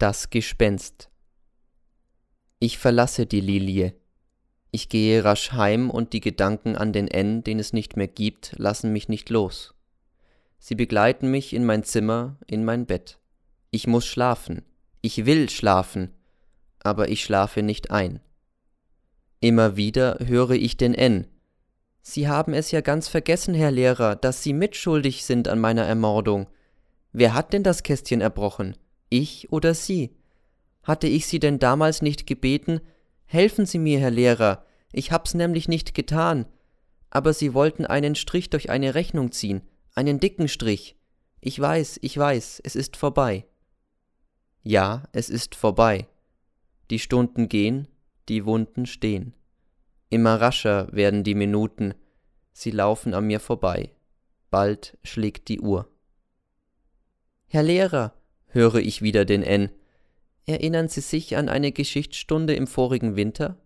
Das Gespenst Ich verlasse die Lilie. Ich gehe rasch heim und die Gedanken an den N, den es nicht mehr gibt, lassen mich nicht los. Sie begleiten mich in mein Zimmer, in mein Bett. Ich muss schlafen. Ich will schlafen. Aber ich schlafe nicht ein. Immer wieder höre ich den N. Sie haben es ja ganz vergessen, Herr Lehrer, dass Sie mitschuldig sind an meiner Ermordung. Wer hat denn das Kästchen erbrochen? Ich oder Sie? Hatte ich Sie denn damals nicht gebeten, helfen Sie mir, Herr Lehrer, ich hab's nämlich nicht getan, aber Sie wollten einen Strich durch eine Rechnung ziehen, einen dicken Strich. Ich weiß, ich weiß, es ist vorbei. Ja, es ist vorbei. Die Stunden gehen, die Wunden stehen. Immer rascher werden die Minuten, sie laufen an mir vorbei. Bald schlägt die Uhr. Herr Lehrer, höre ich wieder den N. Erinnern Sie sich an eine Geschichtsstunde im vorigen Winter?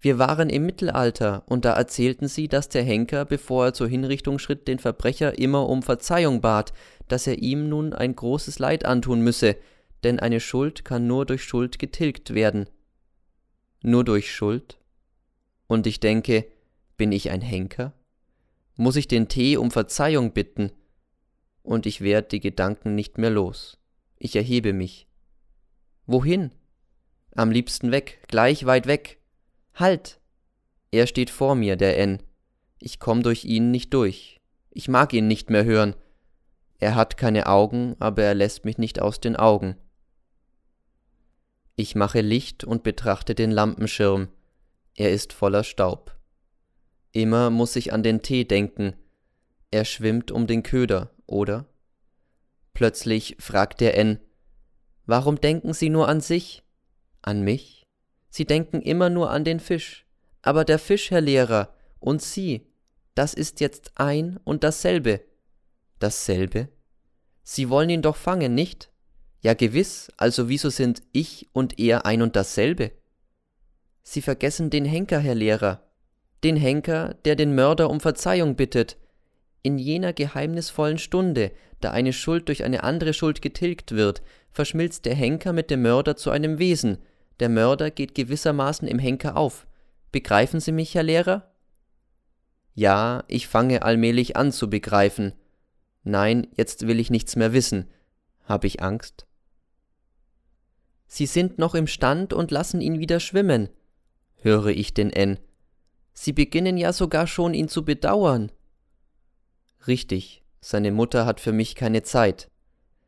Wir waren im Mittelalter, und da erzählten Sie, dass der Henker, bevor er zur Hinrichtung schritt, den Verbrecher immer um Verzeihung bat, dass er ihm nun ein großes Leid antun müsse, denn eine Schuld kann nur durch Schuld getilgt werden. Nur durch Schuld? Und ich denke, bin ich ein Henker? Muss ich den Tee um Verzeihung bitten? Und ich werd die Gedanken nicht mehr los. Ich erhebe mich. Wohin? Am liebsten weg, gleich weit weg. Halt! Er steht vor mir, der N. Ich komm durch ihn nicht durch. Ich mag ihn nicht mehr hören. Er hat keine Augen, aber er lässt mich nicht aus den Augen. Ich mache Licht und betrachte den Lampenschirm. Er ist voller Staub. Immer muss ich an den Tee denken. Er schwimmt um den Köder, oder? Plötzlich fragt der N, Warum denken Sie nur an sich? An mich? Sie denken immer nur an den Fisch. Aber der Fisch, Herr Lehrer, und Sie, das ist jetzt ein und dasselbe. Dasselbe? Sie wollen ihn doch fangen, nicht? Ja gewiss, also wieso sind ich und er ein und dasselbe? Sie vergessen den Henker, Herr Lehrer, den Henker, der den Mörder um Verzeihung bittet, in jener geheimnisvollen Stunde, da eine Schuld durch eine andere Schuld getilgt wird, verschmilzt der Henker mit dem Mörder zu einem Wesen, der Mörder geht gewissermaßen im Henker auf. Begreifen Sie mich, Herr Lehrer? Ja, ich fange allmählich an zu begreifen. Nein, jetzt will ich nichts mehr wissen. Hab ich Angst? Sie sind noch im Stand und lassen ihn wieder schwimmen, höre ich den N. Sie beginnen ja sogar schon ihn zu bedauern. Richtig, seine Mutter hat für mich keine Zeit.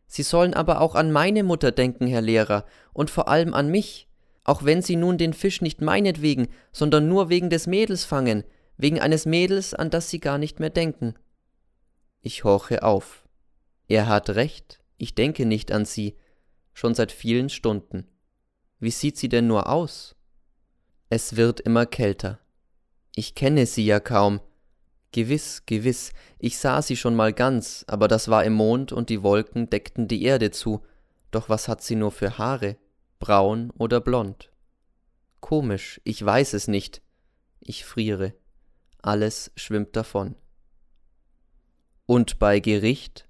Sie sollen aber auch an meine Mutter denken, Herr Lehrer, und vor allem an mich, auch wenn Sie nun den Fisch nicht meinetwegen, sondern nur wegen des Mädels fangen, wegen eines Mädels, an das Sie gar nicht mehr denken. Ich horche auf. Er hat recht, ich denke nicht an Sie, schon seit vielen Stunden. Wie sieht sie denn nur aus? Es wird immer kälter. Ich kenne sie ja kaum, Gewiss, gewiss, ich sah sie schon mal ganz, aber das war im Mond und die Wolken deckten die Erde zu, doch was hat sie nur für Haare, braun oder blond? Komisch, ich weiß es nicht. Ich friere. Alles schwimmt davon. Und bei Gericht?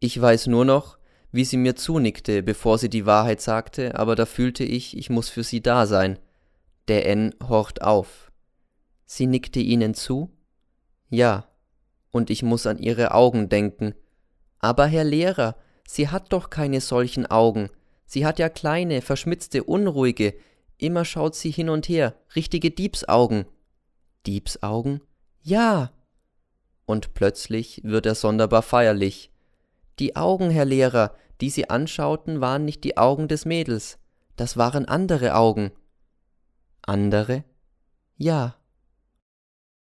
Ich weiß nur noch, wie sie mir zunickte, bevor sie die Wahrheit sagte, aber da fühlte ich, ich muss für sie da sein. Der N horcht auf. Sie nickte ihnen zu? Ja, und ich muss an ihre Augen denken. Aber Herr Lehrer, sie hat doch keine solchen Augen. Sie hat ja kleine, verschmitzte, unruhige. Immer schaut sie hin und her, richtige Diebsaugen. Diebsaugen? Ja. Und plötzlich wird er sonderbar feierlich. Die Augen, Herr Lehrer, die sie anschauten, waren nicht die Augen des Mädels. Das waren andere Augen. Andere? Ja,